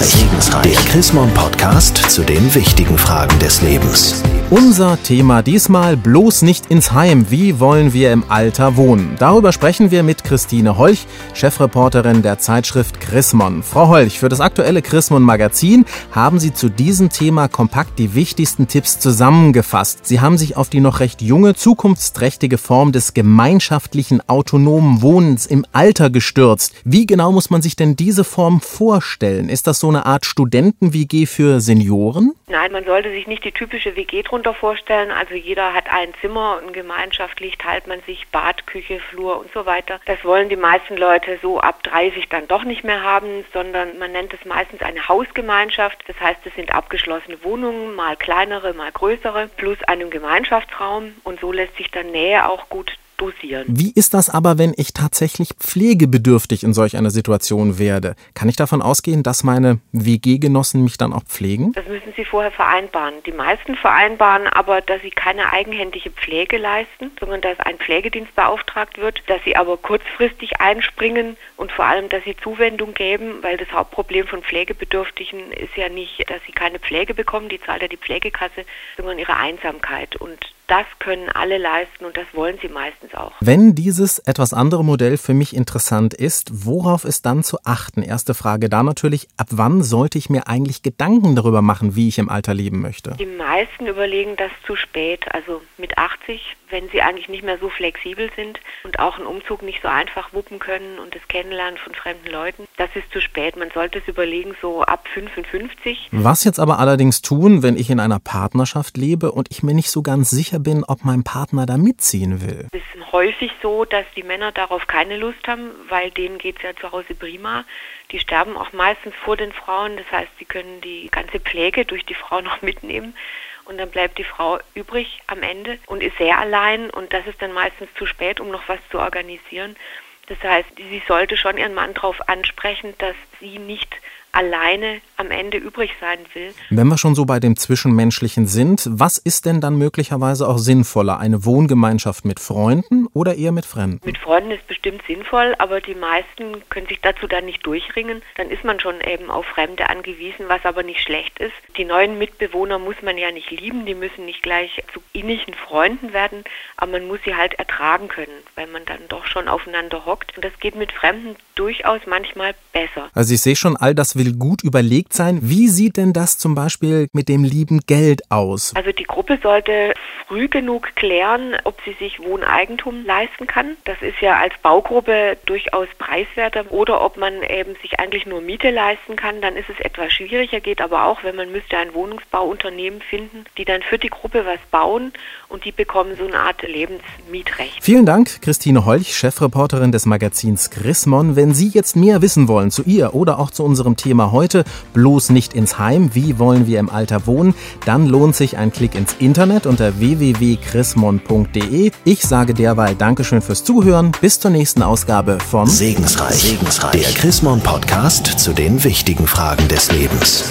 Segensreich. Segensreich. Der Chrismon Podcast zu den wichtigen Fragen des Lebens. Unser Thema diesmal bloß nicht ins Heim. Wie wollen wir im Alter wohnen? Darüber sprechen wir mit Christine Holch, Chefreporterin der Zeitschrift Chrismon. Frau Holch, für das aktuelle Chrismon Magazin haben Sie zu diesem Thema kompakt die wichtigsten Tipps zusammengefasst. Sie haben sich auf die noch recht junge, zukunftsträchtige Form des gemeinschaftlichen autonomen Wohnens im Alter gestürzt. Wie genau muss man sich denn diese Form vorstellen? Ist das so eine Art Studenten-WG für Senioren? Nein, man sollte sich nicht die typische WG drunter vorstellen. Also jeder hat ein Zimmer und gemeinschaftlich teilt man sich Bad, Küche, Flur und so weiter. Das wollen die meisten Leute so ab 30 dann doch nicht mehr haben, sondern man nennt es meistens eine Hausgemeinschaft. Das heißt, es sind abgeschlossene Wohnungen, mal kleinere, mal größere, plus einem Gemeinschaftsraum und so lässt sich dann Nähe auch gut dosieren. Wie ist das aber, wenn ich tatsächlich pflegebedürftig in solch einer Situation werde? Kann ich davon ausgehen, dass meine WG-Genossen mich dann auch pflegen? Das müssen Sie vorher vereinbaren. Die meisten vereinbaren aber, dass sie keine eigenhändige Pflege leisten, sondern dass ein Pflegedienst beauftragt wird, dass sie aber kurzfristig einspringen und vor allem, dass sie Zuwendung geben, weil das Hauptproblem von Pflegebedürftigen ist ja nicht, dass sie keine Pflege bekommen, die zahlt ja die Pflegekasse, sondern ihre Einsamkeit. Und das können alle leisten und das wollen sie meistens auch. Wenn dieses etwas andere Modell für mich interessant ist, worauf ist dann zu achten? Erste Frage da natürlich, ab wann sollte ich mir eigentlich Gedanken darüber machen, wie ich im Alter leben möchte? Die meisten überlegen das zu spät, also mit 80, wenn sie eigentlich nicht mehr so flexibel sind und auch einen Umzug nicht so einfach wuppen können und das Kennenlernen von fremden Leuten, das ist zu spät. Man sollte es überlegen, so ab 55. Was jetzt aber allerdings tun, wenn ich in einer Partnerschaft lebe und ich mir nicht so ganz sicher bin, ob mein Partner da mitziehen will? Es ist häufig so, dass die Männer darauf keine Lust haben, weil denen geht es ja zu Hause prima. Die sterben auch meistens vor den Frauen. Das heißt, sie können die ganze Pflege durch die Frau noch mitnehmen. Und dann bleibt die Frau übrig am Ende und ist sehr allein. Und das ist dann meistens zu spät, um noch was zu organisieren. Das heißt, sie sollte schon ihren Mann darauf ansprechen, dass sie nicht alleine am Ende übrig sein will. Wenn wir schon so bei dem Zwischenmenschlichen sind, was ist denn dann möglicherweise auch sinnvoller? Eine Wohngemeinschaft mit Freunden oder eher mit Fremden? Mit Freunden ist bestimmt sinnvoll, aber die meisten können sich dazu dann nicht durchringen. Dann ist man schon eben auf Fremde angewiesen, was aber nicht schlecht ist. Die neuen Mitbewohner muss man ja nicht lieben, die müssen nicht gleich zu innigen Freunden werden, aber man muss sie halt ertragen können, weil man dann doch schon aufeinander hockt. Und das geht mit Fremden durchaus manchmal besser. Also ich sehe schon, all das will gut überlegt sein. Wie sieht denn das zum Beispiel mit dem lieben Geld aus? Also die Gruppe sollte früh genug klären, ob sie sich Wohneigentum leisten kann. Das ist ja als Baugruppe durchaus preiswerter. Oder ob man eben sich eigentlich nur Miete leisten kann, dann ist es etwas schwieriger, geht aber auch, wenn man müsste ein Wohnungsbauunternehmen finden, die dann für die Gruppe was bauen und die bekommen so eine Art Lebensmietrecht. Vielen Dank, Christine Holch, Chefreporterin des Magazins Chrismon. Wenn Sie jetzt mehr wissen wollen zu ihr oder auch zu unserem Thema heute, bloß nicht ins Heim, wie wollen wir im Alter wohnen, dann lohnt sich ein Klick ins Internet unter www.chrismon.de. Ich sage derweil Dankeschön fürs Zuhören. Bis zur nächsten Ausgabe von Segensreich, Segensreich. der Chrismon Podcast zu den wichtigen Fragen des Lebens.